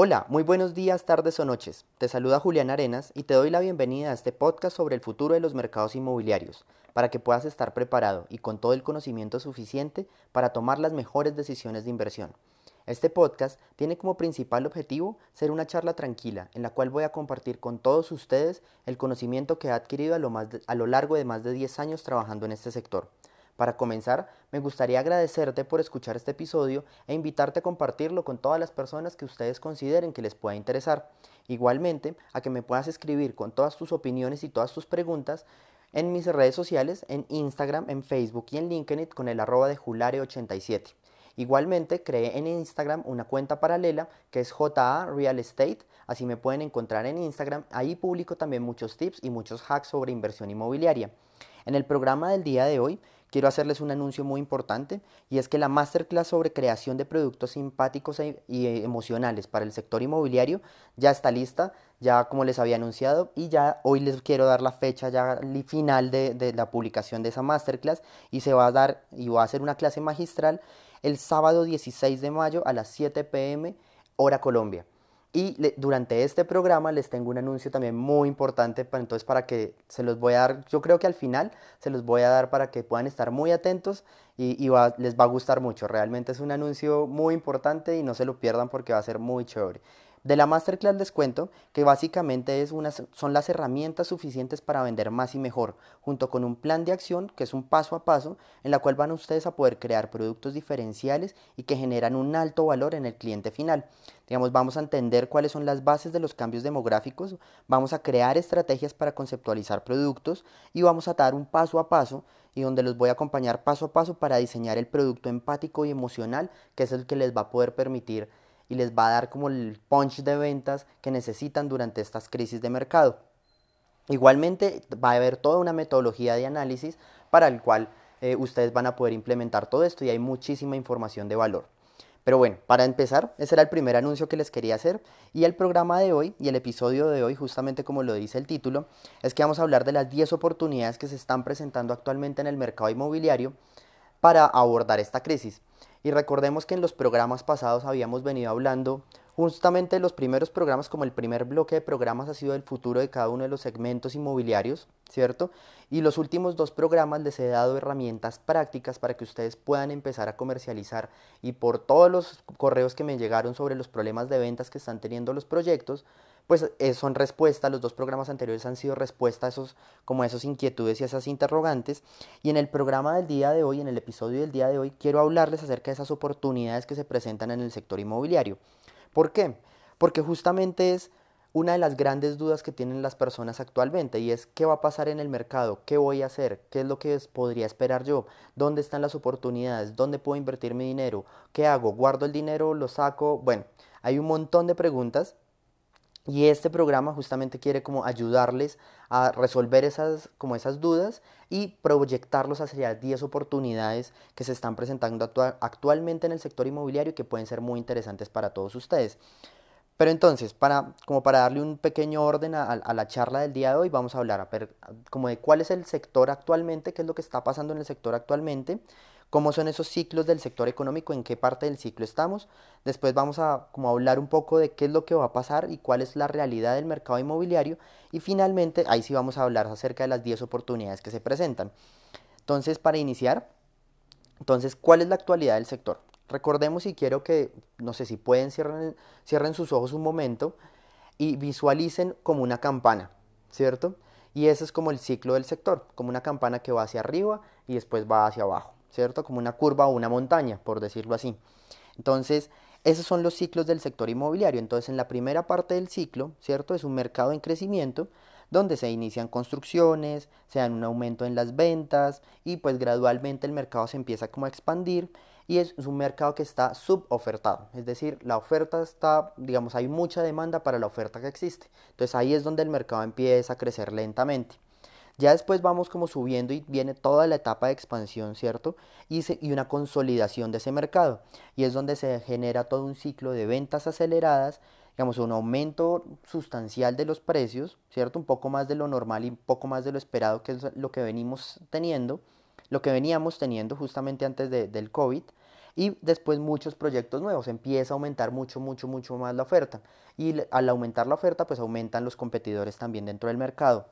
Hola, muy buenos días, tardes o noches. Te saluda Julián Arenas y te doy la bienvenida a este podcast sobre el futuro de los mercados inmobiliarios, para que puedas estar preparado y con todo el conocimiento suficiente para tomar las mejores decisiones de inversión. Este podcast tiene como principal objetivo ser una charla tranquila en la cual voy a compartir con todos ustedes el conocimiento que he adquirido a lo, a lo largo de más de 10 años trabajando en este sector. Para comenzar, me gustaría agradecerte por escuchar este episodio e invitarte a compartirlo con todas las personas que ustedes consideren que les pueda interesar. Igualmente, a que me puedas escribir con todas tus opiniones y todas tus preguntas en mis redes sociales, en Instagram, en Facebook y en LinkedIn con el arroba de Julare87. Igualmente, creé en Instagram una cuenta paralela que es JA Real Estate, así me pueden encontrar en Instagram. Ahí publico también muchos tips y muchos hacks sobre inversión inmobiliaria. En el programa del día de hoy quiero hacerles un anuncio muy importante y es que la masterclass sobre creación de productos simpáticos e, y emocionales para el sector inmobiliario ya está lista, ya como les había anunciado y ya hoy les quiero dar la fecha ya final de, de la publicación de esa masterclass y se va a dar y va a ser una clase magistral el sábado 16 de mayo a las 7 pm hora Colombia. Y durante este programa les tengo un anuncio también muy importante, para, entonces para que se los voy a dar, yo creo que al final se los voy a dar para que puedan estar muy atentos y, les va a gustar mucho. Realmente es un anuncio muy importante y no se lo pierdan porque va a ser muy chévere. De la masterclass les cuento que básicamente es son las herramientas suficientes para vender más y mejor, junto con un plan de acción que es un paso a paso en la cual van ustedes a poder crear productos diferenciales y que generan un alto valor en el cliente final. Digamos, vamos a entender cuáles son las bases de los cambios demográficos, vamos a crear estrategias para conceptualizar productos y vamos a dar un paso a paso y donde los voy a acompañar paso a paso para diseñar el producto empático y emocional que es el que les va a poder permitir y les va a dar como el punch de ventas que necesitan durante estas crisis de mercado. Igualmente va a haber toda una metodología de análisis para el cual eh, ustedes van a poder implementar todo esto y hay muchísima información de valor. Pero bueno, para empezar, ese era el primer anuncio que les quería hacer y el programa de hoy y el episodio de hoy, justamente como lo dice el título, es que vamos a hablar de las 10 oportunidades que se están presentando actualmente en el mercado inmobiliario para abordar esta crisis. Y recordemos que en los programas pasados habíamos venido hablando justamente los primeros programas, como el primer bloque de programas ha sido el futuro de cada uno de los segmentos inmobiliarios, ¿cierto? Y los últimos dos programas les he dado herramientas prácticas para que ustedes puedan empezar a comercializar y por todos los correos que me llegaron sobre los problemas de ventas que están teniendo los proyectos, pues eh, son respuestas, los dos programas anteriores han sido respuesta a esos, como a esas inquietudes y esas interrogantes. Y en el programa del día de hoy, en el episodio del día de hoy, quiero hablarles acerca de esas oportunidades que se presentan en el sector inmobiliario. ¿Por qué? Porque justamente es una de las grandes dudas que tienen las personas actualmente y es qué va a pasar en el mercado, qué voy a hacer, qué es lo que podría esperar yo, dónde están las oportunidades, dónde puedo invertir mi dinero, qué hago, guardo el dinero, lo saco. Bueno, hay un montón de preguntas y este programa justamente quiere como ayudarles a resolver esas, como esas dudas y proyectarlos hacia 10 oportunidades que se están presentando actualmente en el sector inmobiliario y que pueden ser muy interesantes para todos ustedes. Pero entonces, para, como para darle un pequeño orden a, a, la charla del día de hoy, vamos a hablar como de cuál es el sector actualmente, qué es lo que está pasando en el sector actualmente, cómo son esos ciclos del sector económico, en qué parte del ciclo estamos. Después vamos a como hablar un poco de qué es lo que va a pasar y cuál es la realidad del mercado inmobiliario. Y finalmente, ahí sí vamos a hablar acerca de las 10 oportunidades que se presentan. Entonces, para iniciar, entonces, ¿cuál es la actualidad del sector? Recordemos y quiero que, no sé si pueden, cierren, cierren sus ojos un momento y visualicen como una campana, ¿cierto? Y ese es como el ciclo del sector, como una campana que va hacia arriba y después va hacia abajo. ¿Cierto? Como una curva o una montaña, por decirlo así. Entonces, esos son los ciclos del sector inmobiliario. Entonces, en la primera parte del ciclo, ¿cierto? Es un mercado en crecimiento donde se inician construcciones, se dan un aumento en las ventas y pues gradualmente el mercado se empieza como a expandir y es un mercado que está subofertado, es decir, la oferta está, digamos, hay mucha demanda para la oferta que existe. Entonces ahí es donde el mercado empieza a crecer lentamente. Ya después vamos como subiendo y viene toda la etapa de expansión, ¿cierto? Y, y una consolidación de ese mercado. Y es donde se genera todo un ciclo de ventas aceleradas, digamos, un aumento sustancial de los precios, ¿cierto? Un poco más de lo normal y un poco más de lo esperado, que es lo que venimos teniendo, lo que veníamos teniendo justamente antes del COVID. y después muchos proyectos nuevos, empieza a aumentar mucho, mucho, mucho más la oferta y al aumentar la oferta pues aumentan los competidores también dentro del mercado.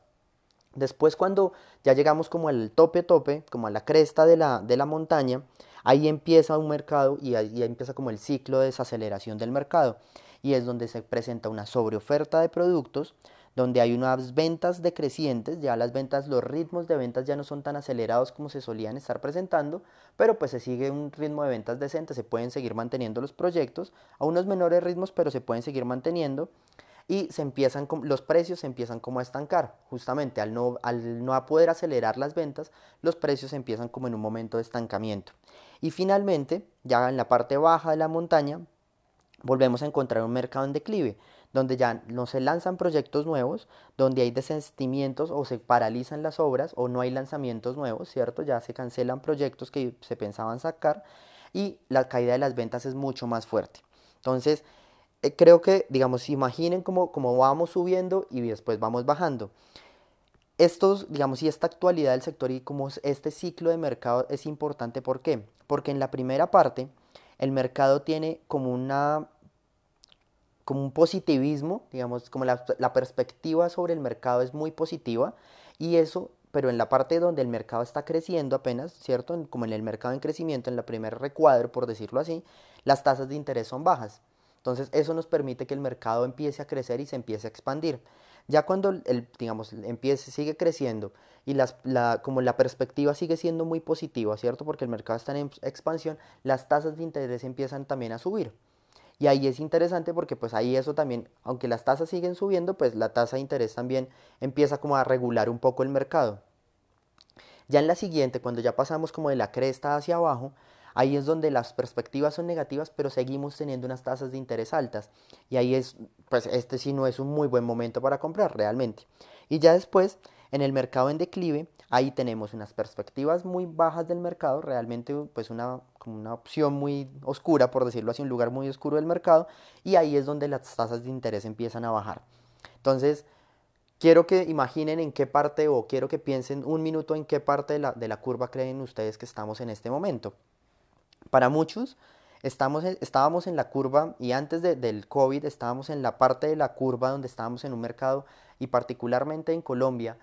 Después cuando ya llegamos como al tope tope, como a la cresta de la, de la montaña, ahí empieza un mercado y ahí empieza como el ciclo de desaceleración del mercado. Y es donde se presenta una sobreoferta de productos, donde hay unas ventas decrecientes, ya las ventas, los ritmos de ventas ya no son tan acelerados como se solían estar presentando, pero pues se sigue un ritmo de ventas decente, se pueden seguir manteniendo los proyectos a unos menores ritmos, pero se pueden seguir manteniendo y se empiezan los precios se empiezan como a estancar, justamente al no al no poder acelerar las ventas, los precios empiezan como en un momento de estancamiento. Y finalmente, ya en la parte baja de la montaña, volvemos a encontrar un mercado en declive, donde ya no se lanzan proyectos nuevos, donde hay desistimientos o se paralizan las obras o no hay lanzamientos nuevos, ¿cierto? Ya se cancelan proyectos que se pensaban sacar y la caída de las ventas es mucho más fuerte. Entonces, creo que, digamos, imaginen cómo, vamos subiendo y después vamos bajando. Estos, digamos, y esta actualidad del sector y como este ciclo de mercado es importante, ¿por qué? Porque en la primera parte, el mercado tiene como una como un positivismo, digamos, como la, perspectiva sobre el mercado es muy positiva y eso, pero en la parte donde el mercado está creciendo apenas, ¿cierto? Como en el mercado en crecimiento, en la primer recuadro, por decirlo así, las tasas de interés son bajas. Entonces eso nos permite que el mercado empiece a crecer y se empiece a expandir. Ya cuando el, digamos, empiece, sigue creciendo y las, la, como la perspectiva sigue siendo muy positiva, ¿cierto? Porque el mercado está en expansión, las tasas de interés empiezan también a subir. Y ahí es interesante porque pues ahí eso también, aunque las tasas siguen subiendo, pues la tasa de interés también empieza como a regular un poco el mercado. Ya en la siguiente, cuando ya pasamos como de la cresta hacia abajo, ahí es donde las perspectivas son negativas, pero seguimos teniendo unas tasas de interés altas. Y ahí es, pues este sí no es un muy buen momento para comprar realmente. Y ya después, en el mercado en declive, ahí tenemos unas perspectivas muy bajas del mercado, realmente pues una, como una opción muy oscura, por decirlo así, un lugar muy oscuro del mercado, y ahí es donde las tasas de interés empiezan a bajar. Entonces, quiero que imaginen en qué parte o quiero que piensen un minuto en qué parte de la, de la curva creen ustedes que estamos en este momento. Para muchos, estamos, estábamos en la curva y antes del COVID estábamos en la parte de la curva donde estábamos en un mercado y particularmente en Colombia.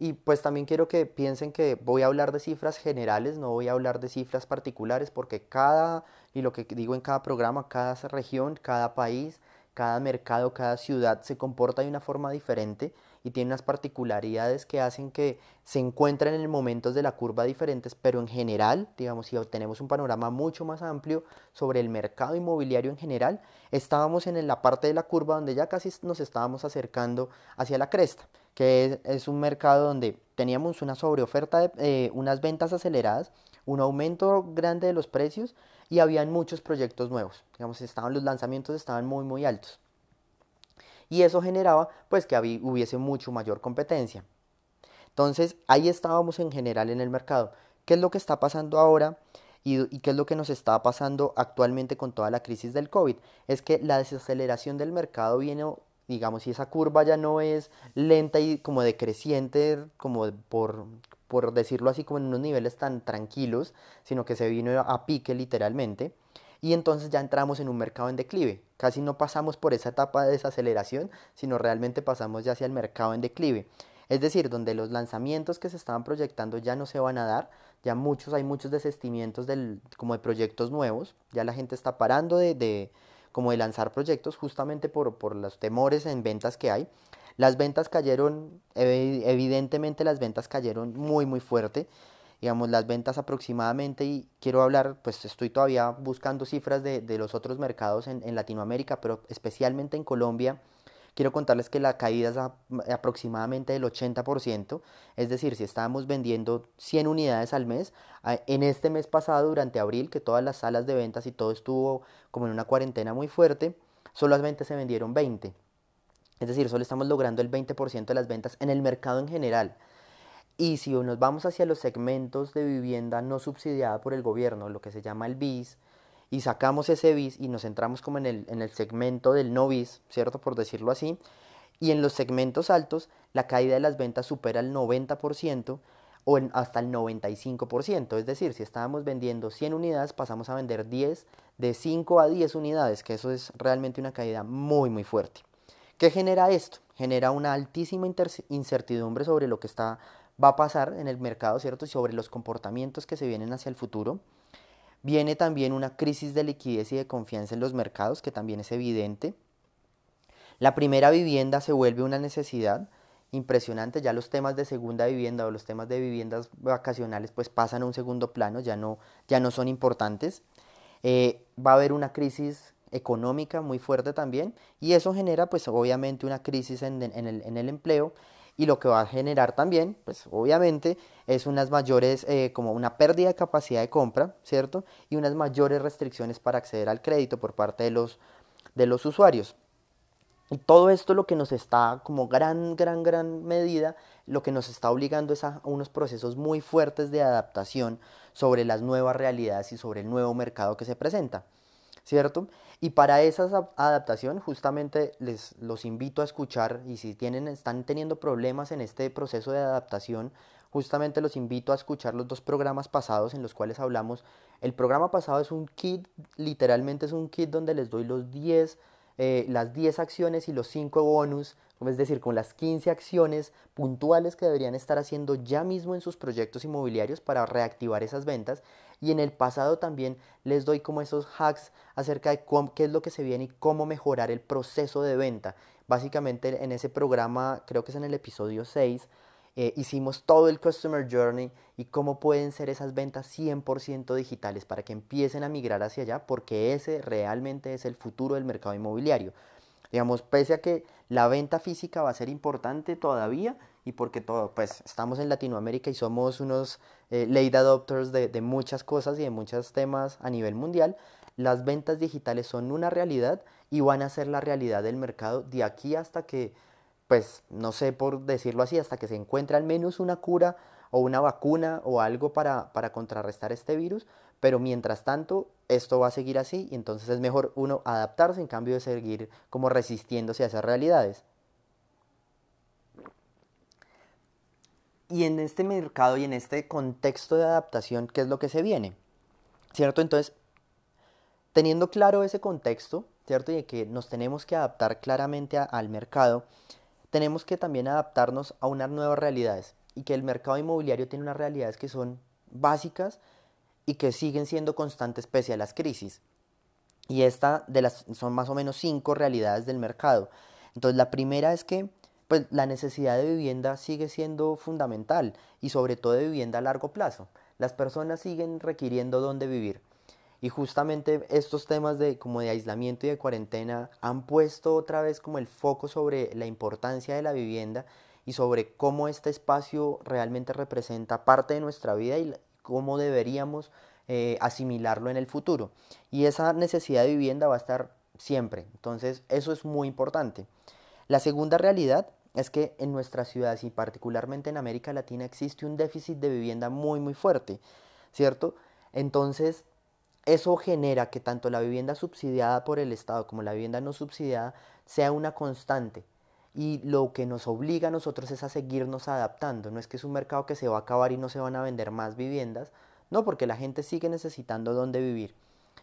Y pues también quiero que piensen que voy a hablar de cifras generales, no voy a hablar de cifras particulares, porque cada, y lo que digo en cada programa, cada región, cada país, cada mercado, cada ciudad se comporta de una forma diferente y tiene unas particularidades que hacen que se encuentren en momentos de la curva diferentes, pero en general, digamos, si tenemos un panorama mucho más amplio sobre el mercado inmobiliario en general, estábamos en la parte de la curva donde ya casi nos estábamos acercando hacia la cresta que es, un mercado donde teníamos una sobreoferta, de, eh, unas ventas aceleradas, un aumento grande de los precios y habían muchos proyectos nuevos. Digamos, estaban, los lanzamientos estaban muy, muy altos. Y eso generaba pues que hubiese mucho mayor competencia. Entonces, ahí estábamos en general en el mercado. ¿Qué es lo que está pasando ahora? Y, qué es lo que nos está pasando actualmente con toda la crisis del COVID. Es que la desaceleración del mercado viene digamos, si esa curva ya no es lenta y como decreciente, como por, por decirlo así, como en unos niveles tan tranquilos, sino que se vino a pique literalmente, y entonces ya entramos en un mercado en declive. Casi no pasamos por esa etapa de desaceleración, sino realmente pasamos ya hacia el mercado en declive. Es decir, donde los lanzamientos que se estaban proyectando ya no se van a dar, ya muchos, hay muchos desestimientos del, como de proyectos nuevos, ya la gente está parando de, de como de lanzar proyectos justamente por, por los temores en ventas que hay. Las ventas cayeron, evidentemente las ventas cayeron muy muy fuerte, digamos las ventas aproximadamente y quiero hablar, pues estoy todavía buscando cifras de, de los otros mercados en, en Latinoamérica, pero especialmente en Colombia, quiero contarles que la caída es aproximadamente del 80%, es decir, si estábamos vendiendo 100 unidades al mes, en este mes pasado, durante abril, que todas las salas de ventas y todo estuvo como en una cuarentena muy fuerte, solamente se vendieron 20. Es decir, solo estamos logrando el 20% de las ventas en el mercado en general. Y si nos vamos hacia los segmentos de vivienda no subsidiada por el gobierno, lo que se llama el BIS, y sacamos ese bis y nos centramos como en el, en el segmento del no bis, ¿cierto? Por decirlo así. Y en los segmentos altos, la caída de las ventas supera el 90%, o hasta el 95%. Es decir, si estábamos vendiendo 100 unidades, pasamos a vender 10, de 5 a 10 unidades, que eso es realmente una caída muy, muy fuerte. ¿Qué genera esto? Genera una altísima incertidumbre sobre lo que está, va a pasar en el mercado, ¿cierto? Sobre los comportamientos que se vienen hacia el futuro. Viene también una crisis de liquidez y de confianza en los mercados, que también es evidente. La primera vivienda se vuelve una necesidad impresionante, ya los temas de segunda vivienda o los temas de viviendas vacacionales pues pasan a un segundo plano, ya no, ya no son importantes. Eh, va a haber una crisis económica muy fuerte también y eso genera pues obviamente una crisis en, el, en el, empleo y lo que va a generar también pues obviamente es unas mayores eh, como una pérdida de capacidad de compra cierto y unas mayores restricciones para acceder al crédito por parte de los de los usuarios y todo esto lo que nos está, como gran, gran, gran medida, lo que nos está obligando es a unos procesos muy fuertes de adaptación sobre las nuevas realidades y sobre el nuevo mercado que se presenta, ¿cierto? Y para esa adaptación justamente les los invito a escuchar y si tienen, están teniendo problemas en este proceso de adaptación, justamente los invito a escuchar los dos programas pasados en los cuales hablamos. El programa pasado es un kit, literalmente es un kit donde les doy los 10 eh, las 10 acciones y los 5 bonus, es decir, con las 15 acciones puntuales que deberían estar haciendo ya mismo en sus proyectos inmobiliarios para reactivar esas ventas. Y en el pasado también les doy como esos hacks acerca de qué es lo que se viene y cómo mejorar el proceso de venta. Básicamente en ese programa, creo que es en el episodio 6, eh, hicimos todo el Customer Journey y cómo pueden ser esas ventas 100% digitales para que empiecen a migrar hacia allá, porque ese realmente es el futuro del mercado inmobiliario. Digamos, pese a que la venta física va a ser importante todavía y porque todo, pues estamos en Latinoamérica y somos unos eh, late adopters de, de muchas cosas y de muchos temas a nivel mundial, las ventas digitales son una realidad y van a ser la realidad del mercado de aquí hasta que pues no sé por decirlo así, hasta que se encuentre al menos una cura o una vacuna o algo para, para contrarrestar este virus, pero mientras tanto esto va a seguir así y entonces es mejor uno adaptarse en cambio de seguir como resistiéndose a esas realidades. Y en este mercado y en este contexto de adaptación, ¿qué es lo que se viene? ¿Cierto? Entonces, teniendo claro ese contexto, ¿cierto? Y de que nos tenemos que adaptar claramente al mercado, tenemos que también adaptarnos a unas nuevas realidades y que el mercado inmobiliario tiene unas realidades que son básicas y que siguen siendo constantes pese a las crisis. Y esta de las son más o menos cinco realidades del mercado. Entonces la primera es que pues la necesidad de vivienda sigue siendo fundamental y sobre todo de vivienda a largo plazo. Las personas siguen requiriendo dónde vivir. Y justamente estos temas de como de aislamiento y de cuarentena han puesto otra vez como el foco sobre la importancia de la vivienda y sobre cómo este espacio realmente representa parte de nuestra vida y cómo deberíamos eh, asimilarlo en el futuro. Y esa necesidad de vivienda va a estar siempre. Entonces eso es muy importante. La segunda realidad es que en nuestras ciudades y particularmente en América Latina existe un déficit de vivienda muy muy fuerte, ¿cierto? Entonces eso genera que tanto la vivienda subsidiada por el Estado como la vivienda no subsidiada sea una constante. Y lo que nos obliga a nosotros es a seguirnos adaptando. No es que es un mercado que se va a acabar y no se van a vender más viviendas. No, porque la gente sigue necesitando dónde vivir.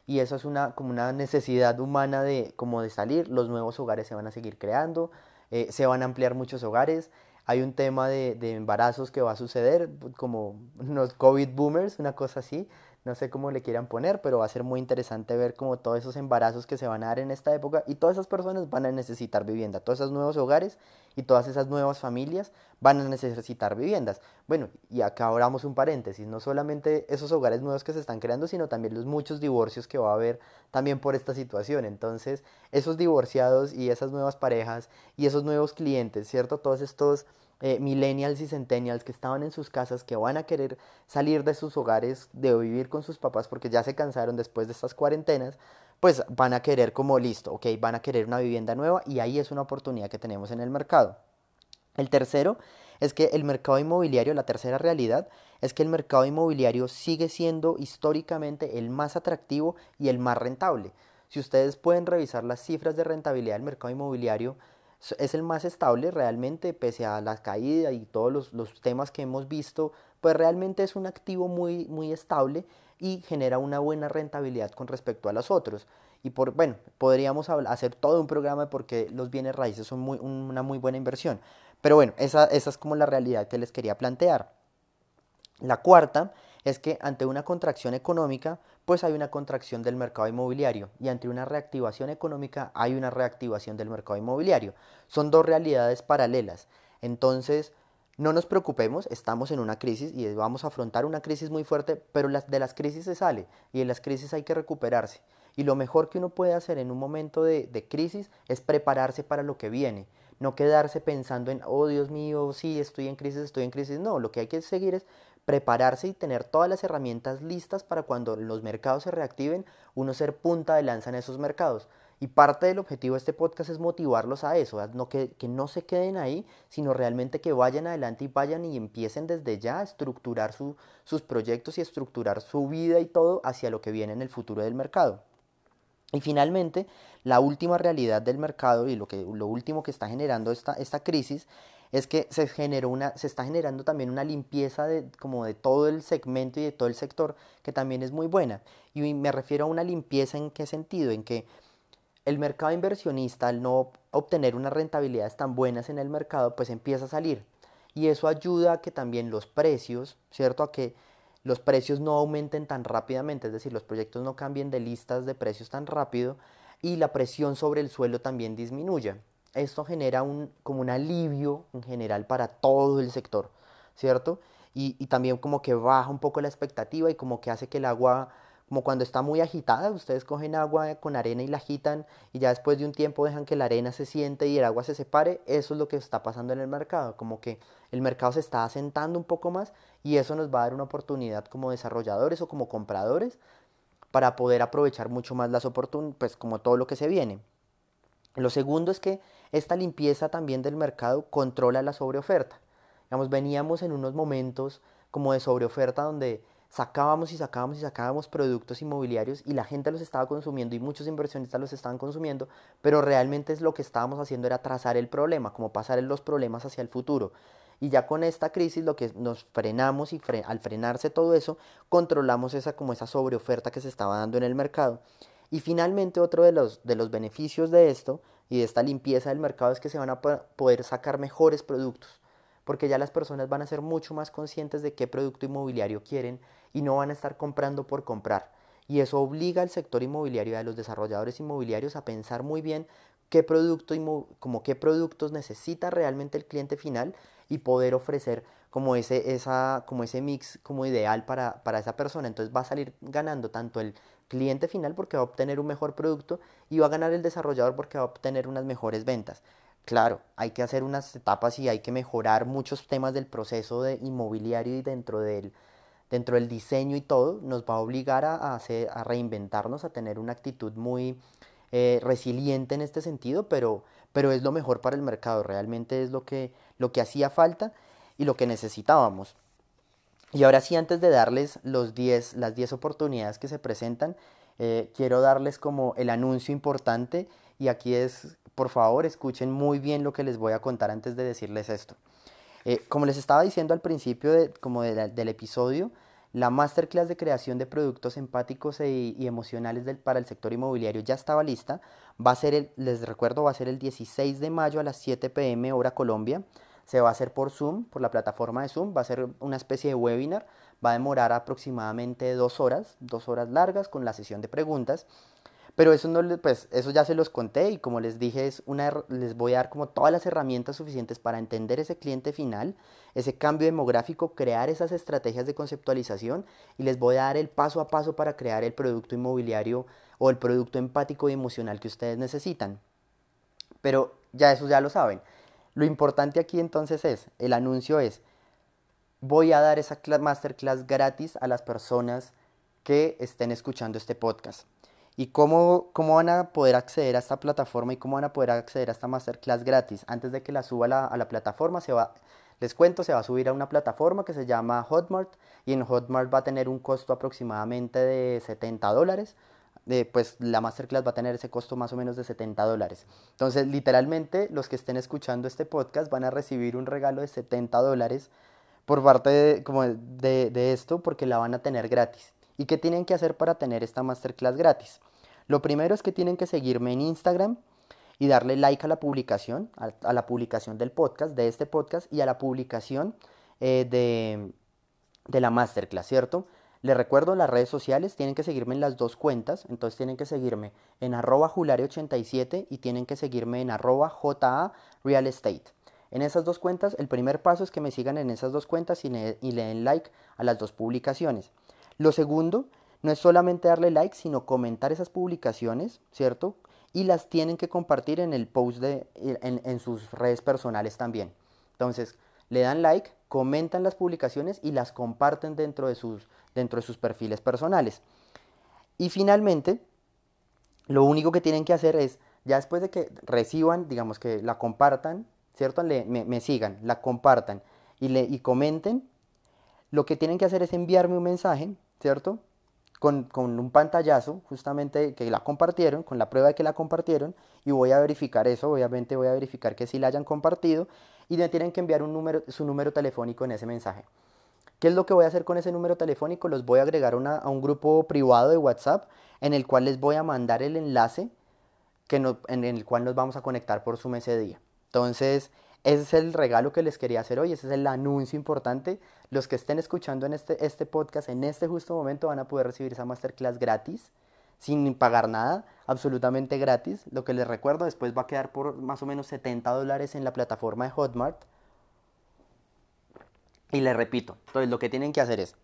Y eso es una, como una necesidad humana de, como de salir. Los nuevos hogares se van a seguir creando. Eh, se van a ampliar muchos hogares. Hay un tema de, de embarazos que va a suceder, como unos COVID boomers, una cosa así no sé cómo le quieran poner, pero va a ser muy interesante ver como todos esos embarazos que se van a dar en esta época y todas esas personas van a necesitar vivienda, todos esos nuevos hogares y todas esas nuevas familias van a necesitar viviendas. Bueno, y acá abramos un paréntesis, no solamente esos hogares nuevos que se están creando, sino también los muchos divorcios que va a haber también por esta situación. Entonces, esos divorciados y esas nuevas parejas y esos nuevos clientes, ¿cierto? Todos estos eh, millennials y centennials que estaban en sus casas, que van a querer salir de sus hogares, de vivir con sus papás porque ya se cansaron después de estas cuarentenas, pues van a querer como listo, ok, van a querer una vivienda nueva y ahí es una oportunidad que tenemos en el mercado. El tercero es que el mercado inmobiliario, la tercera realidad, es que el mercado inmobiliario sigue siendo históricamente el más atractivo y el más rentable. Si ustedes pueden revisar las cifras de rentabilidad del mercado inmobiliario, es el más estable realmente, pese a la caída y todos los, temas que hemos visto pues realmente es un activo muy, muy estable y genera una buena rentabilidad con respecto a los otros. Y por, bueno, podríamos hacer todo un programa porque los bienes raíces son muy, una muy buena inversión. Pero bueno, esa, esa es como la realidad que les quería plantear. La cuarta es que ante una contracción económica, pues hay una contracción del mercado inmobiliario y ante una reactivación económica hay una reactivación del mercado inmobiliario. Son dos realidades paralelas. Entonces, no nos preocupemos, estamos en una crisis y vamos a afrontar una crisis muy fuerte, pero de las crisis se sale y en las crisis hay que recuperarse. Y lo mejor que uno puede hacer en un momento de, de crisis es prepararse para lo que viene no quedarse pensando en, oh Dios mío, sí, estoy en crisis, estoy en crisis. No, lo que hay que seguir es prepararse y tener todas las herramientas listas para cuando los mercados se reactiven, uno ser punta de lanza en esos mercados. Y parte del objetivo de este podcast es motivarlos a eso, no que, que, no se queden ahí, sino realmente que vayan adelante y vayan y empiecen desde ya a estructurar su, sus proyectos y estructurar su vida y todo hacia lo que viene en el futuro del mercado. Y finalmente, la última realidad del mercado y lo, que, lo último que está generando esta, esta crisis es que se, generó una, se está generando también una limpieza de, como de todo el segmento y de todo el sector que también es muy buena. Y me refiero a una limpieza en qué sentido, en que el mercado inversionista al no obtener unas rentabilidades tan buenas en el mercado, pues empieza a salir. Y eso ayuda a que también los precios, ¿cierto? A que los precios no aumenten tan rápidamente, es decir, los proyectos no cambien de listas de precios tan rápido y la presión sobre el suelo también disminuya esto genera un, como un alivio en general para todo el sector, ¿cierto? Y, y, también como que baja un poco la expectativa y como que hace que el agua, como cuando está muy agitada, ustedes cogen agua con arena y la agitan y ya después de un tiempo dejan que la arena se siente y el agua se separe, eso es lo que está pasando en el mercado, como que el mercado se está asentando un poco más y eso nos va a dar una oportunidad como desarrolladores o como compradores para poder aprovechar mucho más las oportunidades, pues como todo lo que se viene. Lo segundo es que esta limpieza también del mercado controla la sobreoferta. Digamos, veníamos en unos momentos como de sobreoferta donde sacábamos y sacábamos y sacábamos productos inmobiliarios y la gente los estaba consumiendo y muchos inversionistas los estaban consumiendo, pero realmente es lo que estábamos haciendo era trazar el problema, como pasar los problemas hacia el futuro. Y ya con esta crisis lo que nos frenamos y al frenarse todo eso, controlamos esa como esa sobreoferta que se estaba dando en el mercado. Y finalmente otro de los, de los beneficios de esto y de esta limpieza del mercado es que se van a poder sacar mejores productos, porque ya las personas van a ser mucho más conscientes de qué producto inmobiliario quieren y no van a estar comprando por comprar. Y eso obliga al sector inmobiliario a los desarrolladores inmobiliarios a pensar muy bien qué producto como qué productos necesita realmente el cliente final y poder ofrecer como ese, esa, como ese mix como ideal para, para esa persona. Entonces va a salir ganando tanto el cliente final porque va a obtener un mejor producto y va a ganar el desarrollador porque va a obtener unas mejores ventas. Claro, hay que hacer unas etapas y hay que mejorar muchos temas del proceso de inmobiliario y dentro del, dentro del diseño y todo, nos va a obligar a, hacer, a reinventarnos, a tener una actitud muy eh, resiliente en este sentido, pero, pero es lo mejor para el mercado, realmente es lo que, lo que hacía falta y lo que necesitábamos. Y ahora sí, antes de darles los las 10 oportunidades que se presentan, eh, quiero darles como el anuncio importante y aquí es, por favor, escuchen muy bien lo que les voy a contar antes de decirles esto. Eh, como les estaba diciendo al principio de, como del episodio, la masterclass de creación de productos empáticos e, y emocionales para el sector inmobiliario ya estaba lista. Va a ser, el, les recuerdo, va a ser el 16 de mayo a las 7 pm hora Colombia. Se va a hacer por Zoom, por la plataforma de Zoom, va a ser una especie de webinar, va a demorar aproximadamente dos horas, dos horas largas con la sesión de preguntas. Pero eso, no, pues, eso ya se los conté y como les dije, es una, les voy a dar como todas las herramientas suficientes para entender ese cliente final, ese cambio demográfico, crear esas estrategias de conceptualización y les voy a dar el paso a paso para crear el producto inmobiliario o el producto empático y emocional que ustedes necesitan. Pero ya eso ya lo saben. Lo importante aquí entonces es, el anuncio es, voy a dar esa masterclass gratis a las personas que estén escuchando este podcast. ¿Y cómo, cómo van a poder acceder a esta plataforma y cómo van a poder acceder a esta masterclass gratis? Antes de que la suba a la, a la plataforma, se va, les cuento, se va a subir a una plataforma que se llama Hotmart y en Hotmart va a tener un costo aproximadamente de 70 dólares pues la masterclass va a tener ese costo más o menos de 70 dólares. Entonces, literalmente, los que estén escuchando este podcast van a recibir un regalo de 70 dólares por parte de, como de esto porque la van a tener gratis. ¿Y qué tienen que hacer para tener esta masterclass gratis? Lo primero es que tienen que seguirme en Instagram y darle like a la publicación, a, la publicación del podcast, de este podcast y a la publicación eh, de, de la masterclass, ¿cierto? Les recuerdo las redes sociales, tienen que seguirme en las dos cuentas, entonces tienen que seguirme en arroba julare87 y tienen que seguirme en arroba ja real estate. En esas dos cuentas, el primer paso es que me sigan en esas dos cuentas y, le den like a las dos publicaciones. Lo segundo, no es solamente darle like, sino comentar esas publicaciones, ¿cierto? Y las tienen que compartir en el post de, en, sus redes personales también. Entonces, le dan like, comentan las publicaciones y las comparten dentro de sus, dentro de sus perfiles personales. Y finalmente, lo único que tienen que hacer es, ya después de que reciban, digamos que la compartan, ¿cierto? Le, me, sigan, la compartan y, le, y comenten, lo que tienen que hacer es enviarme un mensaje, ¿cierto? Con, un pantallazo, justamente que la compartieron, con la prueba de que la compartieron, y voy a verificar eso, obviamente voy a verificar que sí la hayan compartido, y me tienen que enviar su número telefónico en ese mensaje. ¿Qué es lo que voy a hacer con ese número telefónico? Los voy a agregar a un grupo privado de WhatsApp en el cual les voy a mandar el enlace que en el cual nos vamos a conectar por su ese día. Entonces, ese es el regalo que les quería hacer hoy, ese es el anuncio importante. Los que estén escuchando en este, este podcast en este justo momento van a poder recibir esa masterclass gratis, sin pagar nada, absolutamente gratis. Lo que les recuerdo, después va a quedar por más o menos 70 dólares en la plataforma de Hotmart. Y les repito, entonces lo que tienen que hacer es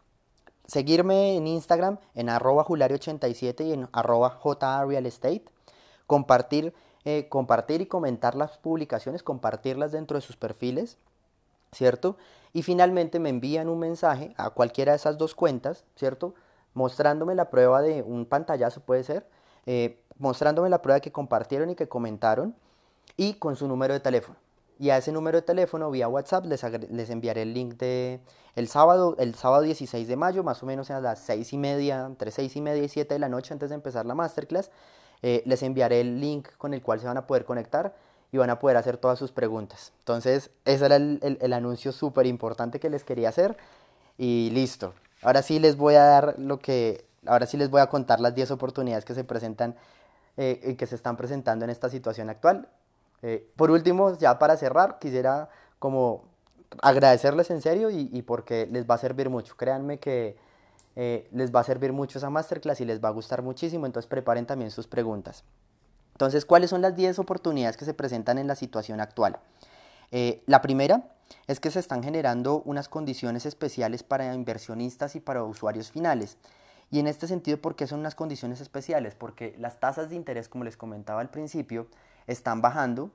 seguirme en Instagram en arroba julari87 y en arroba estate compartir eh, compartir y comentar las publicaciones, compartirlas dentro de sus perfiles, ¿cierto? Y finalmente me envían un mensaje a cualquiera de esas dos cuentas, ¿cierto? Mostrándome la prueba de un pantallazo, puede ser, eh, mostrándome la prueba que compartieron y que comentaron y con su número de teléfono. Y a ese número de teléfono vía WhatsApp les, les enviaré el link de el sábado, el sábado 16 de mayo, más o menos a las seis y media, entre seis y media y 7 de la noche antes de empezar la masterclass. Eh, les enviaré el link con el cual se van a poder conectar y van a poder hacer todas sus preguntas. Entonces, ese era el, anuncio súper importante que les quería hacer y listo. Ahora sí les voy a dar lo que, ahora sí les voy a contar las 10 oportunidades que se presentan eh, y que se están presentando en esta situación actual. Eh, por último, ya para cerrar, quisiera como agradecerles en serio y, porque les va a servir mucho. Créanme que eh, les va a servir mucho esa masterclass y les va a gustar muchísimo, entonces preparen también sus preguntas. Entonces, ¿cuáles son las 10 oportunidades que se presentan en la situación actual? La primera es que se están generando unas condiciones especiales para inversionistas y para usuarios finales. Y en este sentido, ¿por qué son unas condiciones especiales? Porque las tasas de interés, como les comentaba al principio, están bajando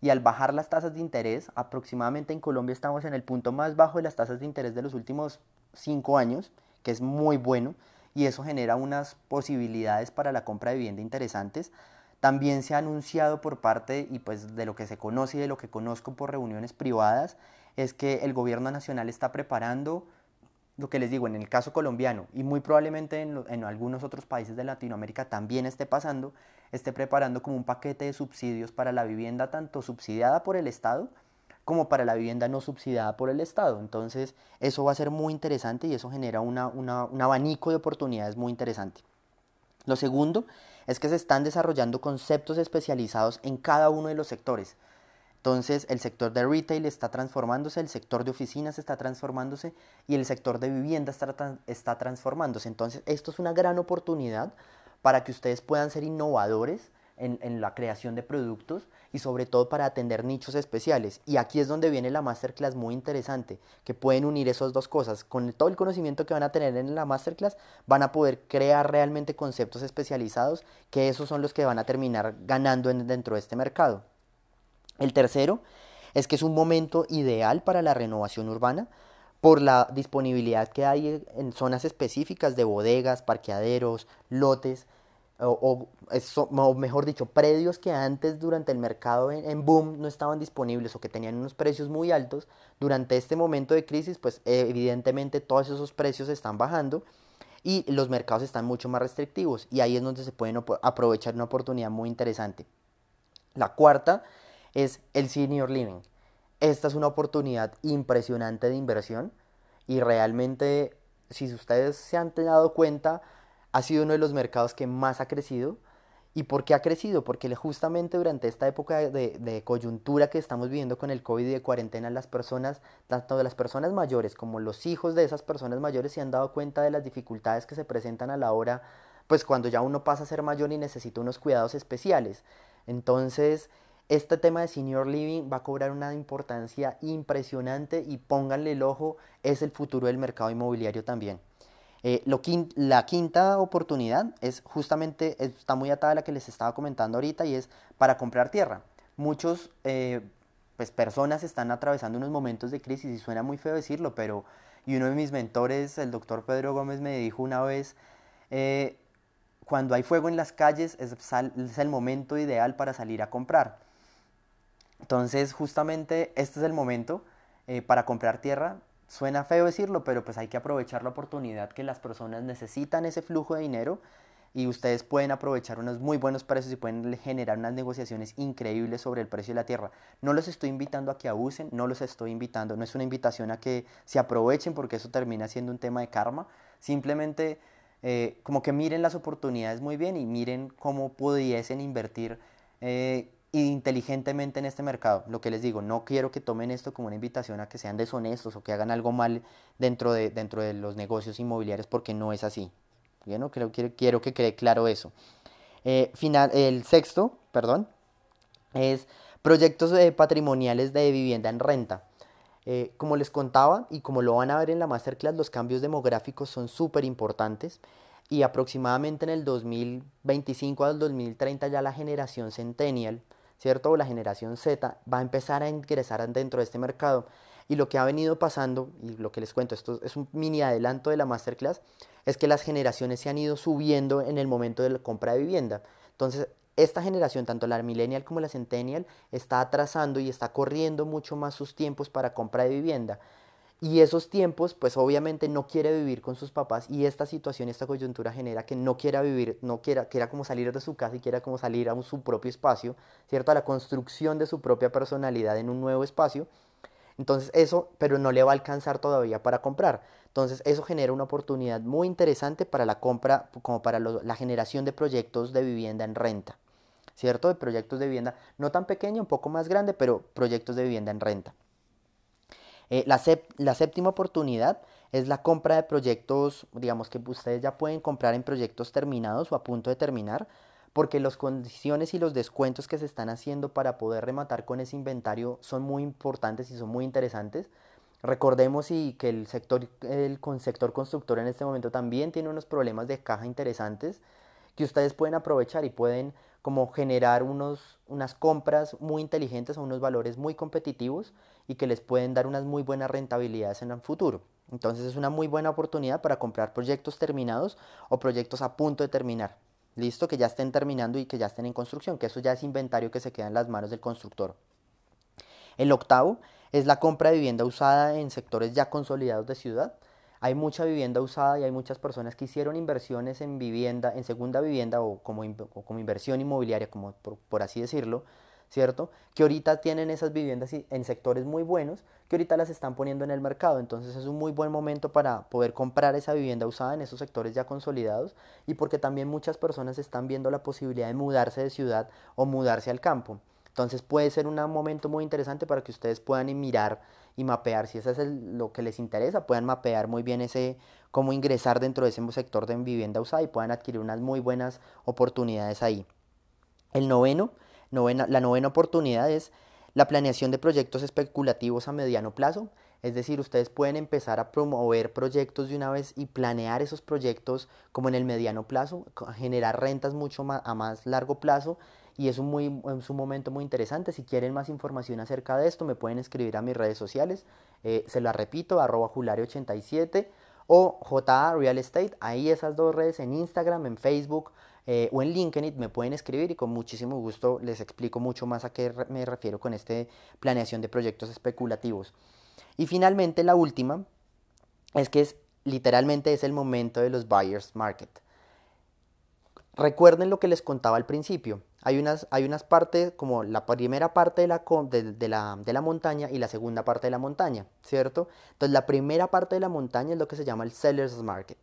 y al bajar las tasas de interés, aproximadamente en Colombia estamos en el punto más bajo de las tasas de interés de los últimos 5 años que es muy bueno y eso genera unas posibilidades para la compra de vivienda interesantes. También se ha anunciado por parte y pues de lo que se conoce y de lo que conozco por reuniones privadas es que el gobierno nacional está preparando lo que les digo, en el caso colombiano y muy probablemente en, algunos otros países de Latinoamérica también esté pasando, esté preparando como un paquete de subsidios para la vivienda tanto subsidiada por el Estado como para la vivienda no subsidiada por el Estado. Entonces, eso va a ser muy interesante y eso genera un abanico de oportunidades muy interesante. Lo segundo es que se están desarrollando conceptos especializados en cada uno de los sectores. Entonces, el sector de retail está transformándose, el sector de oficinas está transformándose y el sector de vivienda está, está transformándose. Entonces, esto es una gran oportunidad para que ustedes puedan ser innovadores en, la creación de productos y sobre todo para atender nichos especiales. Y aquí es donde viene la masterclass muy interesante, que pueden unir esas dos cosas. Con todo el conocimiento que van a tener en la masterclass, van a poder crear realmente conceptos especializados, que esos son los que van a terminar ganando dentro de este mercado. El tercero es que es un momento ideal para la renovación urbana por la disponibilidad que hay en zonas específicas de bodegas, parqueaderos, lotes, o, mejor dicho, predios que antes durante el mercado en, boom no estaban disponibles o que tenían unos precios muy altos, durante este momento de crisis, pues evidentemente todos esos precios están bajando y los mercados están mucho más restrictivos y ahí es donde se pueden aprovechar una oportunidad muy interesante. La cuarta es el senior living. Esta es una oportunidad impresionante de inversión y realmente, si ustedes se han dado cuenta, ha sido uno de los mercados que más ha crecido. ¿Y por qué ha crecido? Porque justamente durante esta época de, coyuntura que estamos viviendo con el COVID y de cuarentena, las personas, tanto las personas mayores como los hijos de esas personas mayores, se han dado cuenta de las dificultades que se presentan a la hora, pues cuando ya uno pasa a ser mayor y necesita unos cuidados especiales. Entonces, este tema de senior living va a cobrar una importancia impresionante y pónganle el ojo, es el futuro del mercado inmobiliario también. Eh, la quinta oportunidad es justamente, está muy atada a la que les estaba comentando ahorita y es para comprar tierra. Muchos, eh, pues personas están atravesando unos momentos de crisis y suena muy feo decirlo, pero y uno de mis mentores, el doctor Pedro Gómez, me dijo una vez, eh, cuando hay fuego en las calles es, es el momento ideal para salir a comprar. Entonces, justamente este es el momento eh, para comprar tierra. Suena feo decirlo, pero pues hay que aprovechar la oportunidad que las personas necesitan ese flujo de dinero y ustedes pueden aprovechar unos muy buenos precios y pueden generar unas negociaciones increíbles sobre el precio de la tierra. No los estoy invitando a que abusen, no los estoy invitando, no es una invitación a que se aprovechen porque eso termina siendo un tema de karma. Simplemente eh, como que miren las oportunidades muy bien y miren cómo pudiesen invertir eh, inteligentemente en este mercado. Lo que les digo, no quiero que tomen esto como una invitación a que sean deshonestos o que hagan algo mal dentro de, dentro de los negocios inmobiliarios porque no es así. Bueno, creo, quiero, quiero que quede claro eso. Eh, final, el sexto, perdón, es proyectos eh, patrimoniales de vivienda en renta. Eh, como les contaba y como lo van a ver en la masterclass, los cambios demográficos son súper importantes y aproximadamente en el 2025 al 2030 ya la generación centennial ¿cierto? O la generación Z va a empezar a ingresar dentro de este mercado. Y lo que ha venido pasando, y lo que les cuento, esto es un mini adelanto de la masterclass, es que las generaciones se han ido subiendo en el momento de la compra de vivienda. Entonces, esta generación, tanto la millennial como la centennial, está atrasando y está corriendo mucho más sus tiempos para compra de vivienda. Y esos tiempos, pues obviamente no quiere vivir con sus papás y esta situación, esta coyuntura genera que no quiera vivir, no quiera, quiera como salir de su casa y quiera como salir a su propio espacio, ¿cierto? A la construcción de su propia personalidad en un nuevo espacio. Entonces eso, pero no le va a alcanzar todavía para comprar. Entonces eso genera una oportunidad muy interesante para la compra, como para la generación de proyectos de vivienda en renta, ¿cierto? De proyectos de vivienda no tan pequeño, un poco más grande, pero proyectos de vivienda en renta. Eh, la, séptima oportunidad es la compra de proyectos, digamos que ustedes ya pueden comprar en proyectos terminados o a punto de terminar, porque las condiciones y los descuentos que se están haciendo para poder rematar con ese inventario son muy importantes y son muy interesantes. Recordemos y que el sector, el sector constructor en este momento también tiene unos problemas de caja interesantes que ustedes pueden aprovechar y pueden como generar unos, unas compras muy inteligentes a unos valores muy competitivos y que les pueden dar unas muy buenas rentabilidades en el futuro. Entonces es una muy buena oportunidad para comprar proyectos terminados o proyectos a punto de terminar. Listo, que ya estén terminando y que ya estén en construcción, que eso ya es inventario que se queda en las manos del constructor. El octavo es la compra de vivienda usada en sectores ya consolidados de ciudad. Hay mucha vivienda usada y hay muchas personas que hicieron inversiones en vivienda, en segunda vivienda o como, inversión inmobiliaria, como por, así decirlo, ¿cierto? Que ahorita tienen esas viviendas en sectores muy buenos, que ahorita las están poniendo en el mercado. Entonces es un muy buen momento para poder comprar esa vivienda usada en esos sectores ya consolidados y porque también muchas personas están viendo la posibilidad de mudarse de ciudad o mudarse al campo. Entonces puede ser un momento muy interesante para que ustedes puedan mirar y mapear, si eso es lo que les interesa, puedan mapear muy bien ese cómo ingresar dentro de ese sector de vivienda usada y puedan adquirir unas muy buenas oportunidades ahí. El noveno, novena, la novena oportunidad es la planeación de proyectos especulativos a mediano plazo. Es decir, ustedes pueden empezar a promover proyectos de una vez y planear esos proyectos como en el mediano plazo, generar rentas mucho más a más largo plazo y es un, muy, un momento muy interesante. Si quieren más información acerca de esto, me pueden escribir a mis redes sociales. Eh, se la repito, arroba julario87 o JA Real Estate. Ahí esas dos redes en Instagram, en Facebook eh, o en LinkedIn me pueden escribir y con muchísimo gusto les explico mucho más a qué me refiero con este planeación de proyectos especulativos. Y finalmente la última es que es literalmente es el momento de los buyers market. Recuerden lo que les contaba al principio. hay unas, hay unas partes, como la primera parte de la, de, la, de la montaña y la segunda parte de la montaña, ¿cierto? Entonces la primera parte de la montaña es lo que se llama el Seller's Market.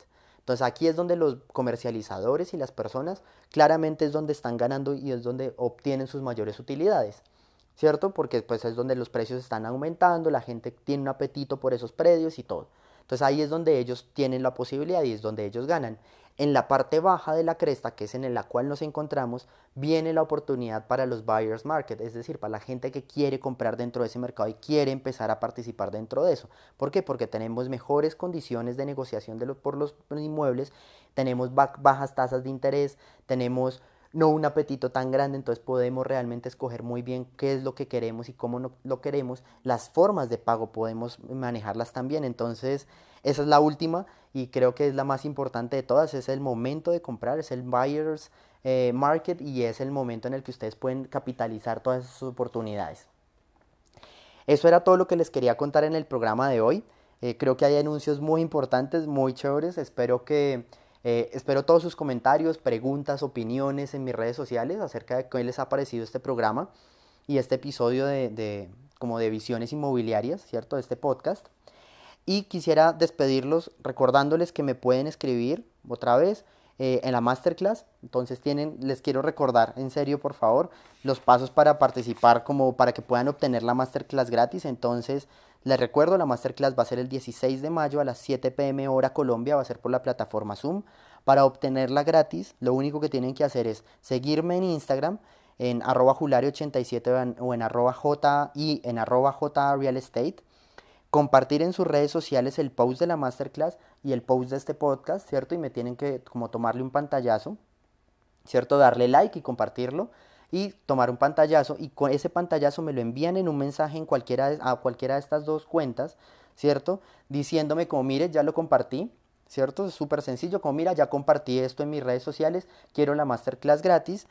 Entonces aquí es donde los comercializadores y las personas claramente es donde están ganando y es donde obtienen sus mayores utilidades. ¿Cierto? Porque pues es donde los precios están aumentando, la gente tiene un apetito por esos predios y todo. Entonces ahí es donde ellos tienen la posibilidad y es donde ellos ganan. En la parte baja de la cresta, que es en la cual nos encontramos, viene la oportunidad para los buyers market, es decir, para la gente que quiere comprar dentro de ese mercado y quiere empezar a participar dentro de eso. ¿Por qué? Porque tenemos mejores condiciones de negociación por los inmuebles, tenemos bajas tasas de interés, tenemos no un apetito tan grande, entonces podemos realmente escoger muy bien qué es lo que queremos y cómo no, lo queremos. Las formas de pago podemos manejarlas también, entonces esa es la última y creo que es la más importante de todas, es el momento de comprar, es el buyer's eh, market y es el momento en el que ustedes pueden capitalizar todas esas oportunidades. Eso era todo lo que les quería contar en el programa de hoy. Eh, creo que hay anuncios muy importantes, muy chéveres. Espero que eh, espero todos sus comentarios, preguntas, opiniones en mis redes sociales acerca de qué les ha parecido este programa y este episodio de, como de visiones inmobiliarias, ¿cierto? De este podcast. Y quisiera despedirlos recordándoles que me pueden escribir otra vez eh, en la masterclass. Entonces tienen, les quiero recordar en serio, por favor, los pasos para participar, como para que puedan obtener la masterclass gratis. Entonces, les recuerdo, la masterclass va a ser el 16 de mayo a las 7 pm hora Colombia, va a ser por la plataforma Zoom. Para obtenerla gratis, lo único que tienen que hacer es seguirme en Instagram en arroba julari87 o en arroba j y en arroba j real estate compartir en sus redes sociales el post de la masterclass y el post de este podcast, ¿cierto? Y me tienen que como tomarle un pantallazo, ¿cierto? Darle like y compartirlo y tomar un pantallazo y con ese pantallazo me lo envían en un mensaje en cualquiera a cualquiera de estas dos cuentas, ¿cierto? Diciéndome como, mire, ya lo compartí, ¿cierto? Es súper sencillo, como, mira, ya compartí esto en mis redes sociales, quiero la masterclass gratis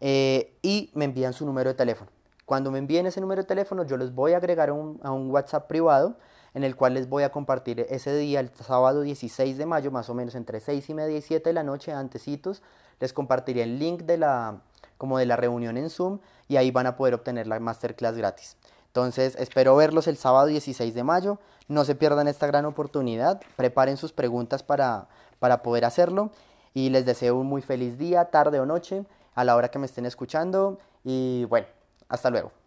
eh, y me envían su número de teléfono. Cuando me envíen ese número de teléfono, yo les voy a agregar a un WhatsApp privado en el cual les voy a compartir ese día, el sábado 16 de mayo, más o menos entre 6 y media y 7 de la noche, antecitos, les compartiré el link de la, como de la reunión en Zoom y ahí van a poder obtener la masterclass gratis. Entonces, espero verlos el sábado 16 de mayo. No se pierdan esta gran oportunidad. Preparen sus preguntas para, para poder hacerlo. Y les deseo un muy feliz día, tarde o noche, a la hora que me estén escuchando. Y bueno, hasta luego.